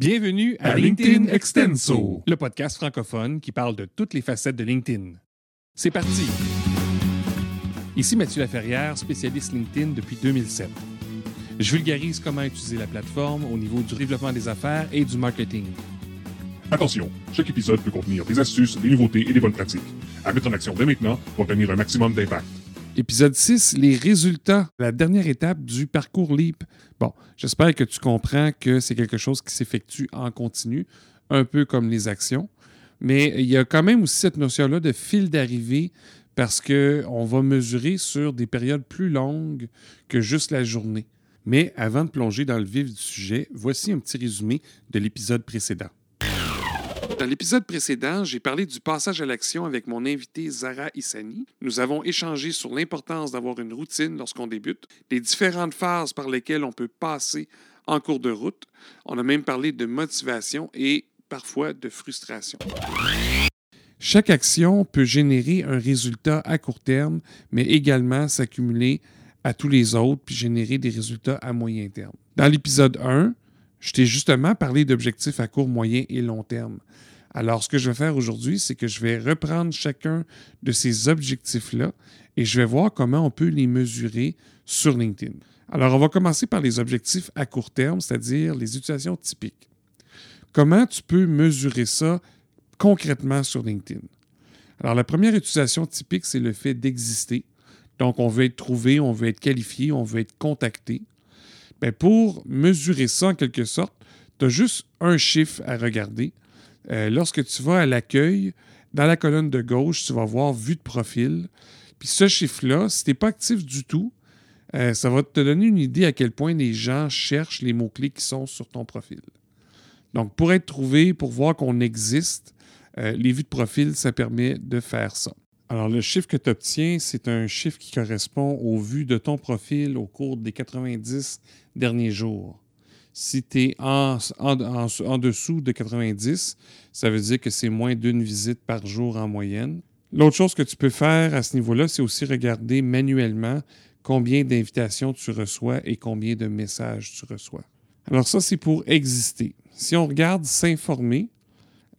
Bienvenue à, À LinkedIn, LinkedIn Extenso, le podcast francophone qui parle de toutes les facettes de LinkedIn. C'est parti! Ici Mathieu Laferrière, spécialiste LinkedIn depuis 2007. Je vulgarise comment utiliser la plateforme au niveau du développement des affaires et du marketing. Attention, chaque épisode peut contenir des astuces, des nouveautés et des bonnes pratiques. À mettre en action dès maintenant pour obtenir un maximum d'impact. Épisode 6, les résultats, la dernière étape du parcours LEAP. Bon, j'espère que tu comprends que c'est quelque chose qui s'effectue en continu, un peu comme les actions. Mais il y a quand même aussi cette notion-là de fil d'arrivée parce qu'on va mesurer sur des périodes plus longues que juste la journée. Mais avant de plonger dans le vif du sujet, voici un petit résumé de l'épisode précédent. Dans l'épisode précédent, j'ai parlé du passage à l'action avec mon invité Zara Issani. Nous avons échangé sur l'importance d'avoir une routine lorsqu'on débute, les différentes phases par lesquelles on peut passer en cours de route. On a même parlé de motivation et parfois de frustration. Chaque action peut générer un résultat à court terme, mais également s'accumuler à tous les autres puis générer des résultats à moyen terme. Dans l'épisode 1, je t'ai justement parlé d'objectifs à court, moyen et long terme. Alors, ce que je vais faire aujourd'hui, c'est que je vais reprendre chacun de ces objectifs-là et je vais voir comment on peut les mesurer sur LinkedIn. Alors, on va commencer par les objectifs à court terme, c'est-à-dire les utilisations typiques. Comment tu peux mesurer ça concrètement sur LinkedIn? Alors, la première utilisation typique, c'est le fait d'exister. Donc, on veut être trouvé, on veut être qualifié, on veut être contacté. Bien, pour mesurer ça en quelque sorte, tu as juste un chiffre à regarder. Euh, lorsque tu vas à l'accueil, dans la colonne de gauche, tu vas voir vue de profil. Puis ce chiffre-là, si tu n'es pas actif du tout, euh, ça va te donner une idée à quel point les gens cherchent les mots-clés qui sont sur ton profil. Donc, pour être trouvé, pour voir qu'on existe, euh, les vues de profil, ça permet de faire ça. Alors, le chiffre que tu obtiens, c'est un chiffre qui correspond aux vues de ton profil au cours des 90 derniers jours. Si tu es en, en, en, en, dessous de 90, ça veut dire que c'est moins d'une visite par jour en moyenne. L'autre chose que tu peux faire à ce niveau-là, c'est aussi regarder manuellement combien d'invitations tu reçois et combien de messages tu reçois. Alors ça, c'est pour exister. Si on regarde s'informer,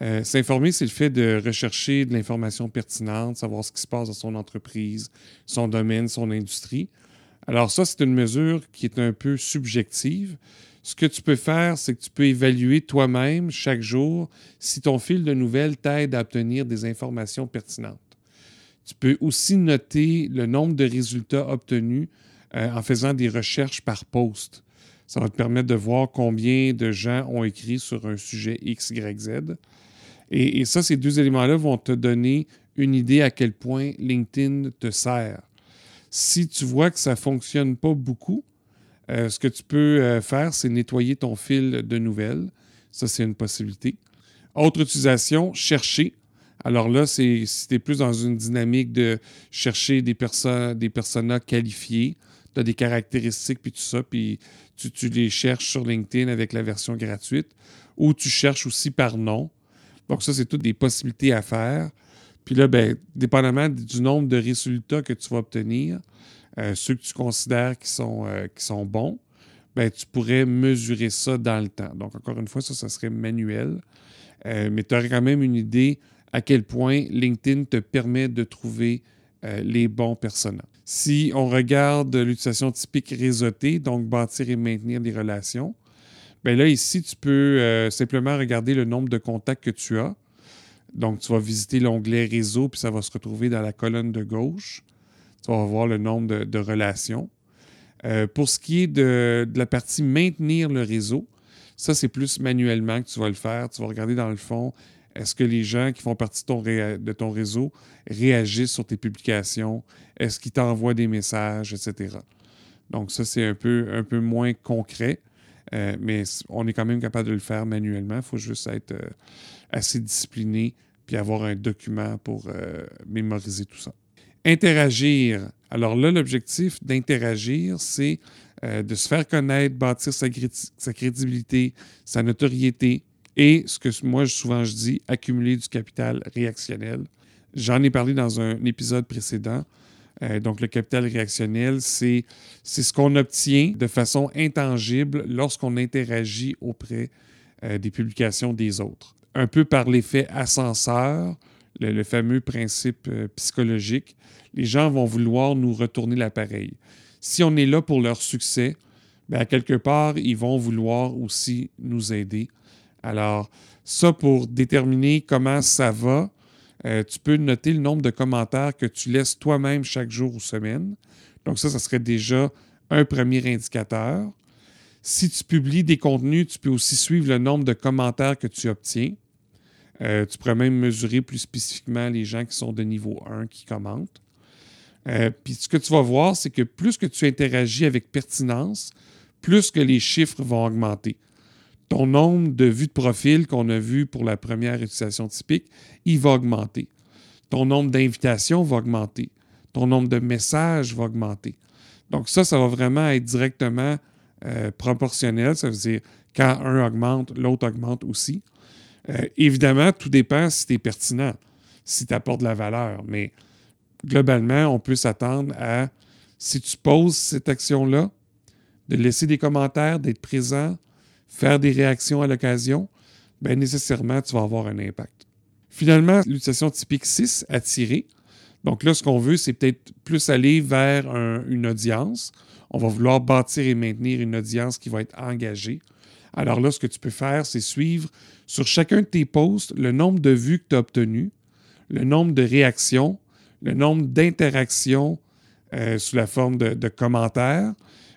euh, s'informer, c'est le fait de rechercher de l'information pertinente, savoir ce qui se passe dans son entreprise, son domaine, son industrie. Alors ça, c'est une mesure qui est un peu subjective. Ce que tu peux faire, c'est que tu peux évaluer toi-même chaque jour si ton fil de nouvelles t'aide à obtenir des informations pertinentes. Tu peux aussi noter le nombre de résultats obtenus euh, en faisant des recherches par poste. Ça va te permettre de voir combien de gens ont écrit sur un sujet X, Y, Z. Et, ça, ces deux éléments-là vont te donner une idée à quel point LinkedIn te sert. Si tu vois que ça ne fonctionne pas beaucoup, euh, ce que tu peux euh, faire, c'est nettoyer ton fil de nouvelles. Ça, c'est une possibilité. Autre utilisation, chercher. Alors là, c'est si tu es plus dans une dynamique de chercher des, perso des personas qualifiés, tu as des caractéristiques, puis tout ça, puis tu, les cherches sur LinkedIn avec la version gratuite, ou tu cherches aussi par nom. Donc ça, c'est toutes des possibilités à faire. Puis là, bien, dépendamment du nombre de résultats que tu vas obtenir, euh, ceux que tu considères qui sont, euh, qui sont bons, ben, tu pourrais mesurer ça dans le temps. Donc, encore une fois, ça, ça serait manuel. Euh, mais tu aurais quand même une idée à quel point LinkedIn te permet de trouver les bons personnages. Si on regarde l'utilisation typique réseautée, donc bâtir et maintenir des relations, bien là, ici, tu peux euh, simplement regarder le nombre de contacts que tu as. Donc, tu vas visiter l'onglet Réseau, puis ça va se retrouver dans la colonne de gauche. Tu vas voir le nombre de, relations. Euh, pour ce qui est de, de, la partie maintenir le réseau, ça, c'est plus manuellement que tu vas le faire. Tu vas regarder dans le fond, est-ce que les gens qui font partie de ton, de ton réseau réagissent sur tes publications? Est-ce qu'ils t'envoient des messages, etc. Donc, ça, c'est un peu, un peu moins concret, euh, mais on est quand même capable de le faire manuellement. Il faut juste être euh, assez discipliné puis avoir un document pour euh, mémoriser tout ça. Interagir. Alors là, l'objectif d'interagir, c'est de se faire connaître, bâtir sa, sa, crédibilité, sa notoriété et ce que moi, souvent, je dis, accumuler du capital réactionnel. J'en ai parlé dans un épisode précédent. Euh, donc, le capital réactionnel, c'est ce qu'on obtient de façon intangible lorsqu'on interagit auprès euh, des publications des autres. Un peu par l'effet ascenseur, le, fameux principe euh, psychologique, les gens vont vouloir nous retourner l'appareil. Si on est là pour leur succès, bien, quelque part, ils vont vouloir aussi nous aider. Alors, ça, pour déterminer comment ça va, euh, tu peux noter le nombre de commentaires que tu laisses toi-même chaque jour ou semaine. Donc ça, ça serait déjà un premier indicateur. Si tu publies des contenus, tu peux aussi suivre le nombre de commentaires que tu obtiens. Euh, tu pourrais même mesurer plus spécifiquement les gens qui sont de niveau 1 qui commentent. Euh, puis ce que tu vas voir, c'est que plus que tu interagis avec pertinence, plus que les chiffres vont augmenter. Ton nombre de vues de profil qu'on a vu pour la première utilisation typique, il va augmenter. Ton nombre d'invitations va augmenter. Ton nombre de messages va augmenter. Donc ça, ça va vraiment être directement euh, proportionnel. Ça veut dire quand un augmente, l'autre augmente aussi. Euh, évidemment, tout dépend si tu es pertinent, si tu apportes de la valeur. Mais globalement, on peut s'attendre à, si tu poses cette action-là, de laisser des commentaires, d'être présent, faire des réactions à l'occasion, bien nécessairement, tu vas avoir un impact. Finalement, l'utilisation typique 6, attirer. Donc là, ce qu'on veut, c'est peut-être plus aller vers une audience. On va vouloir bâtir et maintenir une audience qui va être engagée. Alors là, ce que tu peux faire, c'est suivre sur chacun de tes posts le nombre de vues que tu as obtenues, le nombre de réactions, le nombre d'interactions euh, sous la forme de, commentaires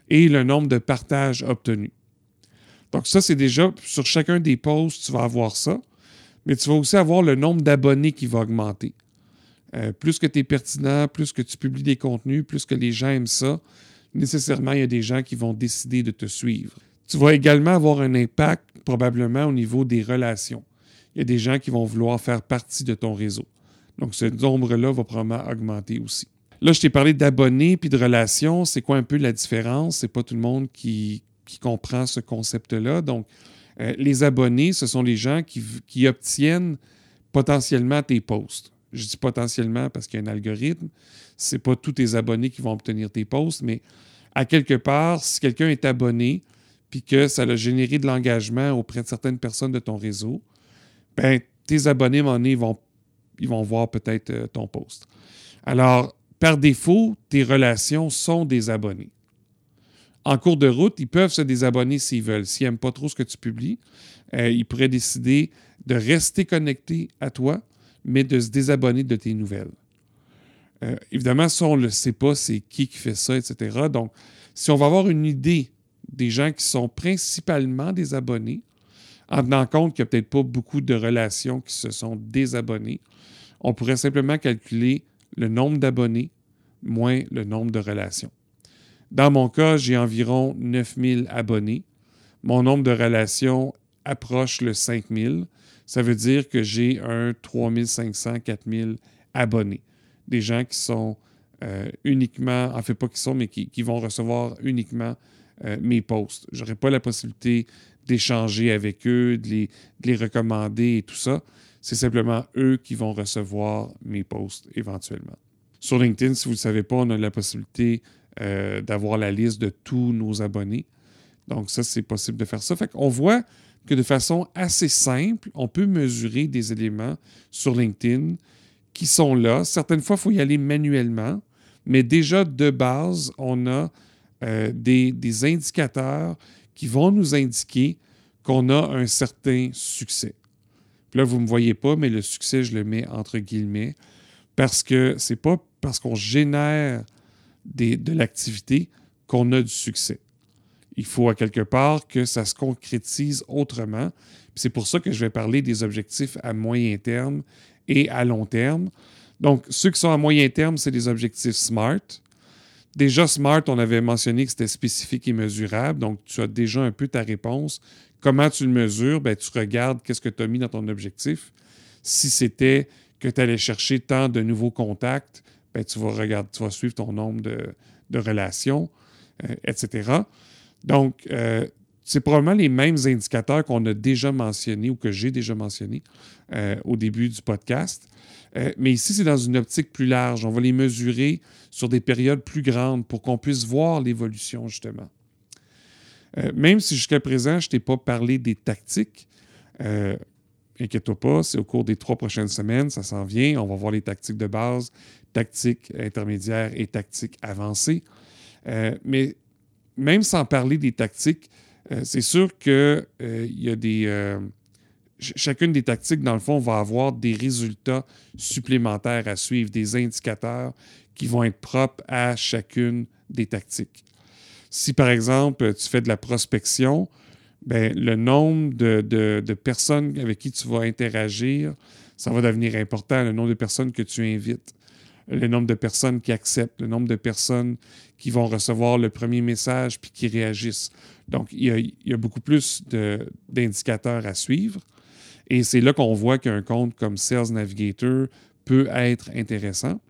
et le nombre de partages obtenus. Donc ça, c'est déjà sur chacun des posts, tu vas avoir ça, mais tu vas aussi avoir le nombre d'abonnés qui va augmenter. Euh, plus que tu es pertinent, plus que tu publies des contenus, plus que les gens aiment ça, nécessairement, il y a des gens qui vont décider de te suivre. Tu vas également avoir un impact probablement au niveau des relations. Il y a des gens qui vont vouloir faire partie de ton réseau. Donc, ce nombre-là va probablement augmenter aussi. Là, je t'ai parlé d'abonnés puis de relations. C'est quoi un peu la différence? C'est pas tout le monde qui, comprend ce concept-là. Donc, euh, les abonnés, ce sont les gens qui, qui, obtiennent potentiellement tes posts. Je dis potentiellement parce qu'il y a un algorithme. Ce pas tous tes abonnés qui vont obtenir tes posts, mais à quelque part, si quelqu'un est abonné, puis que ça a généré de l'engagement auprès de certaines personnes de ton réseau, ben, tes abonnés, à un vont, ils vont voir peut-être euh, ton post. Alors, par défaut, tes relations sont des abonnés. En cours de route, ils peuvent se désabonner s'ils veulent. S'ils n'aiment pas trop ce que tu publies, euh, ils pourraient décider de rester connectés à toi, mais de se désabonner de tes nouvelles. Euh, évidemment, ça, on ne le sait pas, c'est qui qui fait ça, etc. Donc, si on va avoir une idée des gens qui sont principalement des abonnés, en tenant compte qu'il n'y a peut-être pas beaucoup de relations qui se sont désabonnés, on pourrait simplement calculer le nombre d'abonnés moins le nombre de relations. Dans mon cas, j'ai environ 9000 abonnés. Mon nombre de relations approche le 5000. Ça veut dire que j'ai un 3500, 4000 abonnés. Des gens qui sont euh, uniquement, en fait pas qui sont, mais qui, vont recevoir uniquement euh, mes posts. Je n'aurai pas la possibilité d'échanger avec eux, de les, recommander et tout ça. C'est simplement eux qui vont recevoir mes posts éventuellement. Sur LinkedIn, si vous ne le savez pas, on a la possibilité euh, d'avoir la liste de tous nos abonnés. Donc, ça, c'est possible de faire ça. Fait qu'on voit que de façon assez simple, on peut mesurer des éléments sur LinkedIn qui sont là. Certaines fois, il faut y aller manuellement, mais déjà de base, on a euh, des, indicateurs qui vont nous indiquer qu'on a un certain succès. Là, vous ne me voyez pas, mais le succès, je le mets entre guillemets, parce que c'est pas parce qu'on génère de l'activité qu'on a du succès. Il faut à quelque part que ça se concrétise autrement. C'est pour ça que je vais parler des objectifs à moyen terme et à long terme. Donc, ceux qui sont à moyen terme, c'est des objectifs SMART. Déjà, SMART, on avait mentionné que c'était spécifique et mesurable, donc tu as déjà un peu ta réponse. Comment tu le mesures? Ben, tu regardes qu'est-ce que tu as mis dans ton objectif. Si c'était que tu allais chercher tant de nouveaux contacts, ben, tu, vas regarder, tu vas suivre ton nombre de, relations, euh, etc. Donc, euh, c'est probablement les mêmes indicateurs qu'on a déjà mentionnés ou que j'ai déjà mentionnés euh, au début du podcast. Mais ici, c'est dans une optique plus large. On va les mesurer sur des périodes plus grandes pour qu'on puisse voir l'évolution, justement. Même si jusqu'à présent, je ne t'ai pas parlé des tactiques, inquiète-toi pas, c'est au cours des trois prochaines semaines, ça s'en vient. On va voir les tactiques de base, tactiques intermédiaires et tactiques avancées. Euh, mais même sans parler des tactiques, c'est sûr qu'il y a des chacune des tactiques, dans le fond, va avoir des résultats supplémentaires à suivre, des indicateurs qui vont être propres à chacune des tactiques. Si, par exemple, tu fais de la prospection, ben, le nombre de, personnes avec qui tu vas interagir, ça va devenir important, le nombre de personnes que tu invites, le nombre de personnes qui acceptent, le nombre de personnes qui vont recevoir le premier message puis qui réagissent. Donc, il y a, il y a beaucoup plus d'indicateurs à suivre. Et c'est là qu'on voit qu'un compte comme Sales Navigator peut être intéressant.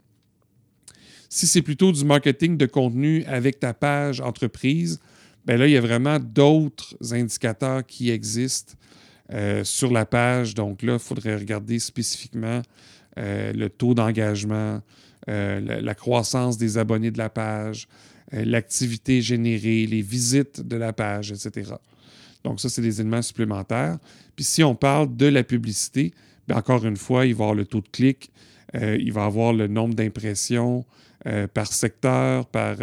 Si c'est plutôt du marketing de contenu avec ta page entreprise, bien là, il y a vraiment d'autres indicateurs qui existent euh, sur la page. Donc là, il faudrait regarder spécifiquement euh, le taux d'engagement, euh, la, croissance des abonnés de la page, l'activité générée, les visites de la page, etc. Donc, ça, c'est des éléments supplémentaires. Puis, si on parle de la publicité, bien, encore une fois, il va y avoir le taux de clic, il va y avoir le nombre d'impressions par secteur, par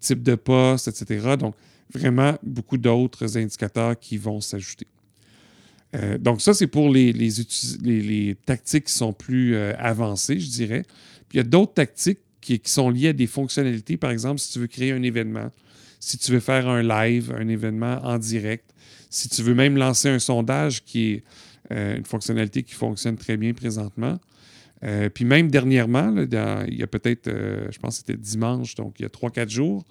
type de poste, etc. Donc, vraiment beaucoup d'autres indicateurs qui vont s'ajouter. donc, ça, c'est pour les, les, tactiques qui sont plus avancées, je dirais. Puis, il y a d'autres tactiques qui, qui, sont liées à des fonctionnalités. Par exemple, si tu veux créer un événement, si tu veux faire un live, un événement en direct, si tu veux même lancer un sondage qui est euh, une fonctionnalité qui fonctionne très bien présentement. Euh, puis même dernièrement, il y a peut-être, euh, je pense que c'était dimanche, donc il y a 3-4 jours,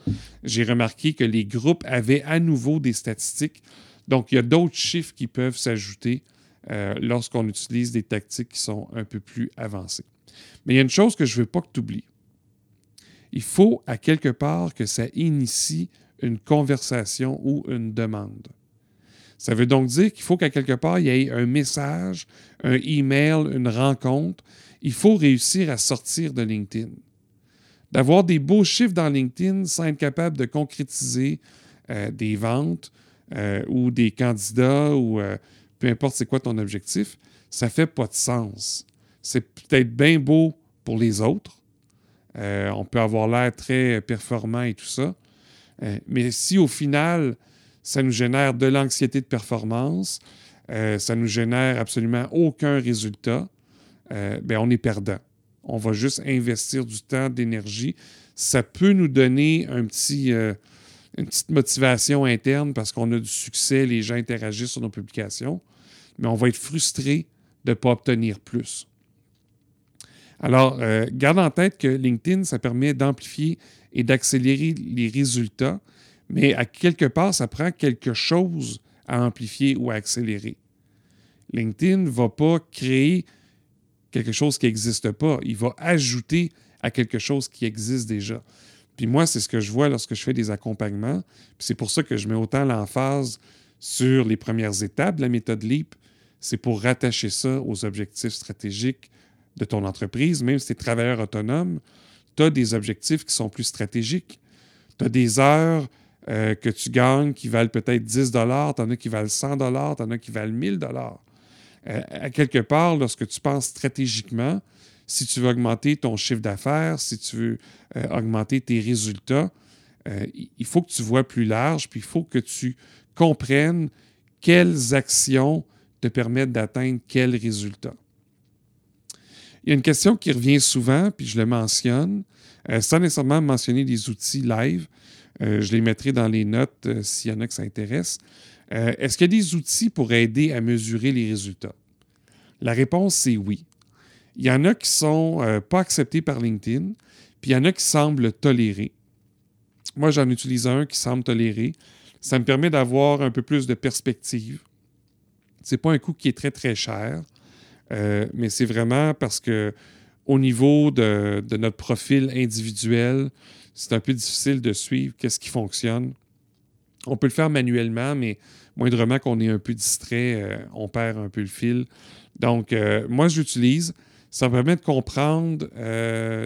j'ai remarqué que les groupes avaient à nouveau des statistiques. Donc il y a d'autres chiffres qui peuvent s'ajouter lorsqu'on utilise des tactiques qui sont un peu plus avancées. Mais il y a une chose que je ne veux pas que tu oublies il faut à quelque part que ça initie une conversation ou une demande. Ça veut donc dire qu'il faut qu'à quelque part, il y ait un message, un email, une rencontre. Il faut réussir à sortir de LinkedIn. D'avoir des beaux chiffres dans LinkedIn sans être capable de concrétiser euh, des ventes euh, ou des candidats ou euh, peu importe c'est quoi ton objectif, ça ne fait pas de sens. C'est peut-être bien beau pour les autres, on peut avoir l'air très performant et tout ça. Mais si au final, ça nous génère de l'anxiété de performance, ça nous génère absolument aucun résultat, bien, on est perdant. On va juste investir du temps, d'énergie. Ça peut nous donner un petit, une petite motivation interne parce qu'on a du succès, les gens interagissent sur nos publications, mais on va être frustré de ne pas obtenir plus. Alors, euh, garde en tête que LinkedIn, ça permet d'amplifier et d'accélérer les résultats, mais à quelque part, ça prend quelque chose à amplifier ou à accélérer. LinkedIn ne va pas créer quelque chose qui n'existe pas. Il va ajouter à quelque chose qui existe déjà. Puis moi, c'est ce que je vois lorsque je fais des accompagnements. c'est pour ça que je mets autant l'emphase sur les premières étapes de la méthode LEAP. C'est pour rattacher ça aux objectifs stratégiques, de ton entreprise, même si tu es travailleur autonome, tu as des objectifs qui sont plus stratégiques. Tu as des heures euh, que tu gagnes qui valent peut-être 10 tu en as qui valent 100 tu en as qui valent 1000 euh, À quelque part, lorsque tu penses stratégiquement, si tu veux augmenter ton chiffre d'affaires, si tu veux euh, augmenter tes résultats, il faut que tu vois plus large, puis il faut que tu comprennes quelles actions te permettent d'atteindre quels résultats. Il y a une question qui revient souvent, puis je le mentionne, euh, sans nécessairement mentionner des outils live. Euh, je les mettrai dans les notes euh, s'il y en a qui s'intéressent. Est-ce qu'il y a des outils pour aider à mesurer les résultats? La réponse, c'est oui. Il y en a qui ne sont pas acceptés par LinkedIn, puis il y en a qui semblent tolérer. Moi, j'en utilise un qui semble tolérer. Ça me permet d'avoir un peu plus de perspective. Ce n'est pas un coût qui est très, très cher. Euh, mais c'est vraiment parce que au niveau de, notre profil individuel, c'est un peu difficile de suivre qu'est-ce qui fonctionne. On peut le faire manuellement, mais moindrement qu'on est un peu distrait, euh, on perd un peu le fil. Donc, euh, moi, j'utilise. Ça me permet de comprendre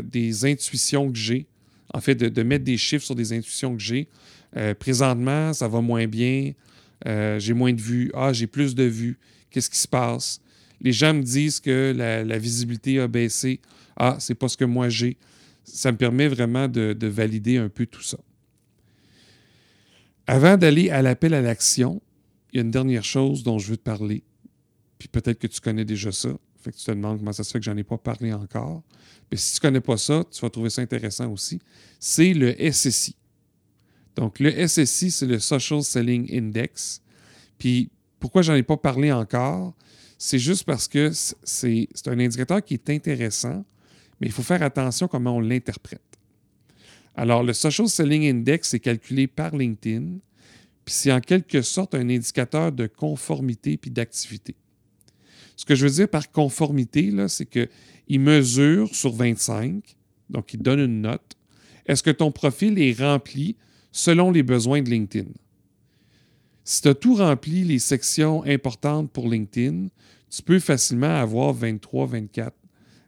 des intuitions que j'ai. En fait, de, mettre des chiffres sur des intuitions que j'ai. Euh, présentement, ça va moins bien. Euh, j'ai moins de vues. Ah, j'ai plus de vues. Qu'est-ce qui se passe? Les gens me disent que la, visibilité a baissé. Ah, c'est pas ce que moi j'ai. Ça me permet vraiment de valider un peu tout ça. Avant d'aller à l'appel à l'action, il y a une dernière chose dont je veux te parler. Puis peut-être que tu connais déjà ça. Fait que tu te demandes comment ça se fait que j'en ai pas parlé encore. Mais si tu connais pas ça, tu vas trouver ça intéressant aussi. C'est le SSI. Donc, le SSI, c'est le Social Selling Index. Puis, pourquoi j'en ai pas parlé encore? C'est juste parce que c'est un indicateur qui est intéressant, mais il faut faire attention comment on l'interprète. Alors, le Social Selling Index est calculé par LinkedIn, puis c'est en quelque sorte un indicateur de conformité puis d'activité. Ce que je veux dire par conformité, c'est qu'il mesure sur 25, donc il donne une note. Est-ce que ton profil est rempli selon les besoins de LinkedIn? Si tu as tout rempli les sections importantes pour LinkedIn, tu peux facilement avoir 23, 24.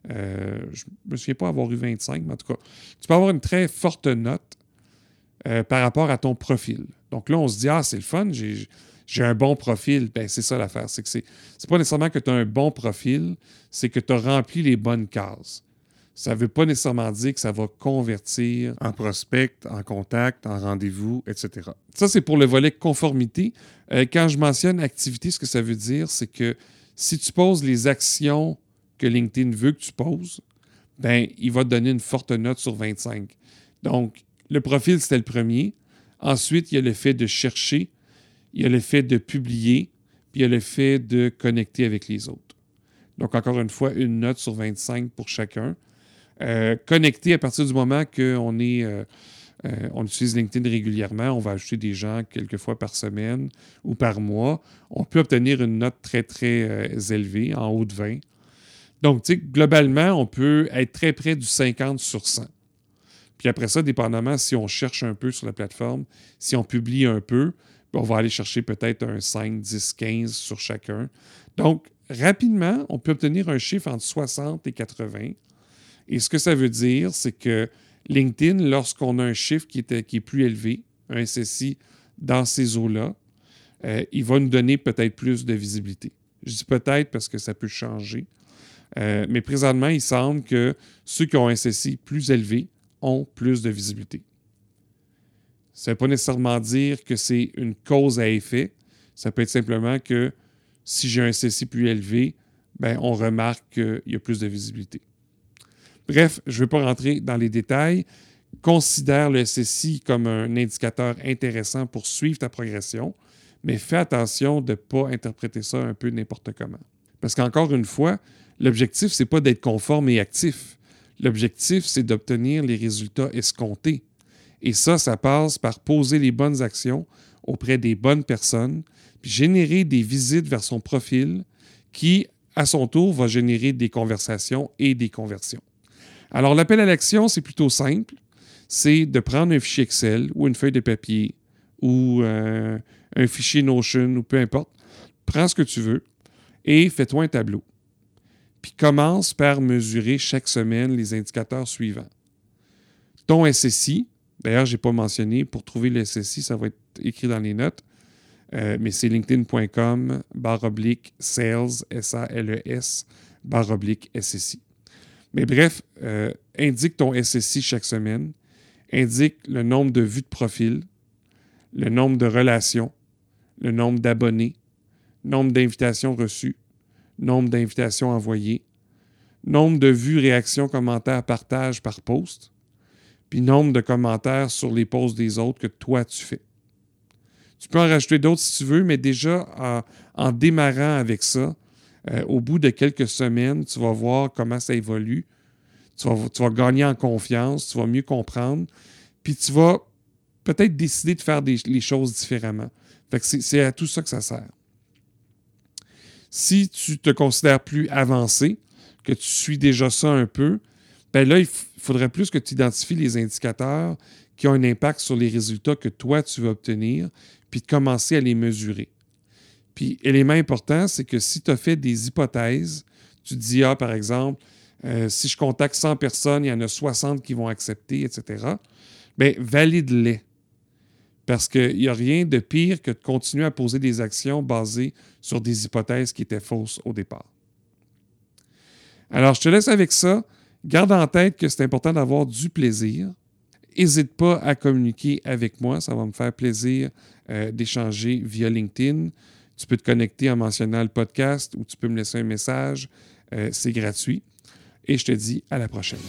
Euh, je ne me souviens pas avoir eu 25, mais en tout cas, tu peux avoir une très forte note euh, par rapport à ton profil. Donc là, on se dit, ah, c'est le fun, j'ai un bon profil. Ben, c'est ça l'affaire. C'est que c'est, c'est pas nécessairement que tu as un bon profil, c'est que tu as rempli les bonnes cases. Ça ne veut pas nécessairement dire que ça va convertir en prospect, en contact, en rendez-vous, etc. Ça, c'est pour le volet conformité. Euh, quand je mentionne activité, ce que ça veut dire, c'est que si tu poses les actions que LinkedIn veut que tu poses, ben, il va te donner une forte note sur 25. Donc, le profil, c'était le premier. Ensuite, il y a le fait de chercher il y a le fait de publier, puis il y a le fait de connecter avec les autres. Donc, encore une fois, une note sur 25 pour chacun. Euh, connecter à partir du moment qu'on est, euh, euh, on utilise LinkedIn régulièrement, on va ajouter des gens quelques fois par semaine ou par mois, on peut obtenir une note très, très élevée, en haut de 20. Donc, globalement, on peut être très près du 50 sur 100. Puis après ça, dépendamment si on cherche un peu sur la plateforme, si on publie un peu, on va aller chercher peut-être un 5, 10, 15 sur chacun. Donc, rapidement, on peut obtenir un chiffre entre 60 et 80. Et ce que ça veut dire, c'est que LinkedIn, lorsqu'on a un chiffre qui est, plus élevé, un SSI dans ces eaux-là, euh, il va nous donner peut-être plus de visibilité. Je dis peut-être parce que ça peut changer. Euh, mais présentement, il semble que ceux qui ont un SSI plus élevé ont plus de visibilité. Ça ne veut pas nécessairement dire que c'est une cause à effet. Ça peut être simplement que si j'ai un SSI plus élevé, ben, on remarque qu'il y a plus de visibilité. Bref, je ne vais pas rentrer dans les détails. Considère le SSI comme un indicateur intéressant pour suivre ta progression, mais fais attention de ne pas interpréter ça un peu n'importe comment. Parce qu'encore une fois, l'objectif, ce n'est pas d'être conforme et actif. L'objectif, c'est d'obtenir les résultats escomptés. Et ça, ça passe par poser les bonnes actions auprès des bonnes personnes, puis générer des visites vers son profil qui, à son tour, va générer des conversations et des conversions. Alors, l'appel à l'action, c'est plutôt simple. C'est de prendre un fichier Excel ou une feuille de papier ou euh, un fichier Notion ou peu importe. Prends ce que tu veux et fais-toi un tableau. Puis commence par mesurer chaque semaine les indicateurs suivants. Ton SSI, D'ailleurs, je n'ai pas mentionné, pour trouver le SSI, ça va être écrit dans les notes, euh, mais c'est linkedin.com barre oblique sales, S-A-L-E-S, barre oblique SSI. Mais bref, euh, indique ton SSI chaque semaine, indique le nombre de vues de profil, le nombre de relations, le nombre d'abonnés, nombre d'invitations reçues, nombre d'invitations envoyées, nombre de vues, réactions, commentaires, partages par poste, puis nombre de commentaires sur les posts des autres que toi tu fais. Tu peux en rajouter d'autres si tu veux, mais déjà en, démarrant avec ça, euh, au bout de quelques semaines, tu vas voir comment ça évolue. Tu vas, gagner en confiance, tu vas mieux comprendre, puis tu vas peut-être décider de faire les choses différemment. c'est à tout ça que ça sert. Si tu te considères plus avancé, que tu suis déjà ça un peu, ben là, il faudrait plus que tu identifies les indicateurs qui ont un impact sur les résultats que toi, tu veux obtenir, puis de commencer à les mesurer. Puis, élément important, c'est que si tu as fait des hypothèses, tu dis, ah, par exemple, euh, si je contacte 100 personnes, il y en a 60 qui vont accepter, etc., bien, valide-les. Parce qu'il n'y a rien de pire que de continuer à poser des actions basées sur des hypothèses qui étaient fausses au départ. Alors, je te laisse avec ça. Garde en tête que c'est important d'avoir du plaisir. N'hésite pas à communiquer avec moi. Ça va me faire plaisir euh, d'échanger via LinkedIn. Tu peux te connecter en mentionnant le podcast ou tu peux me laisser un message. Euh, c'est gratuit. Et je te dis à la prochaine.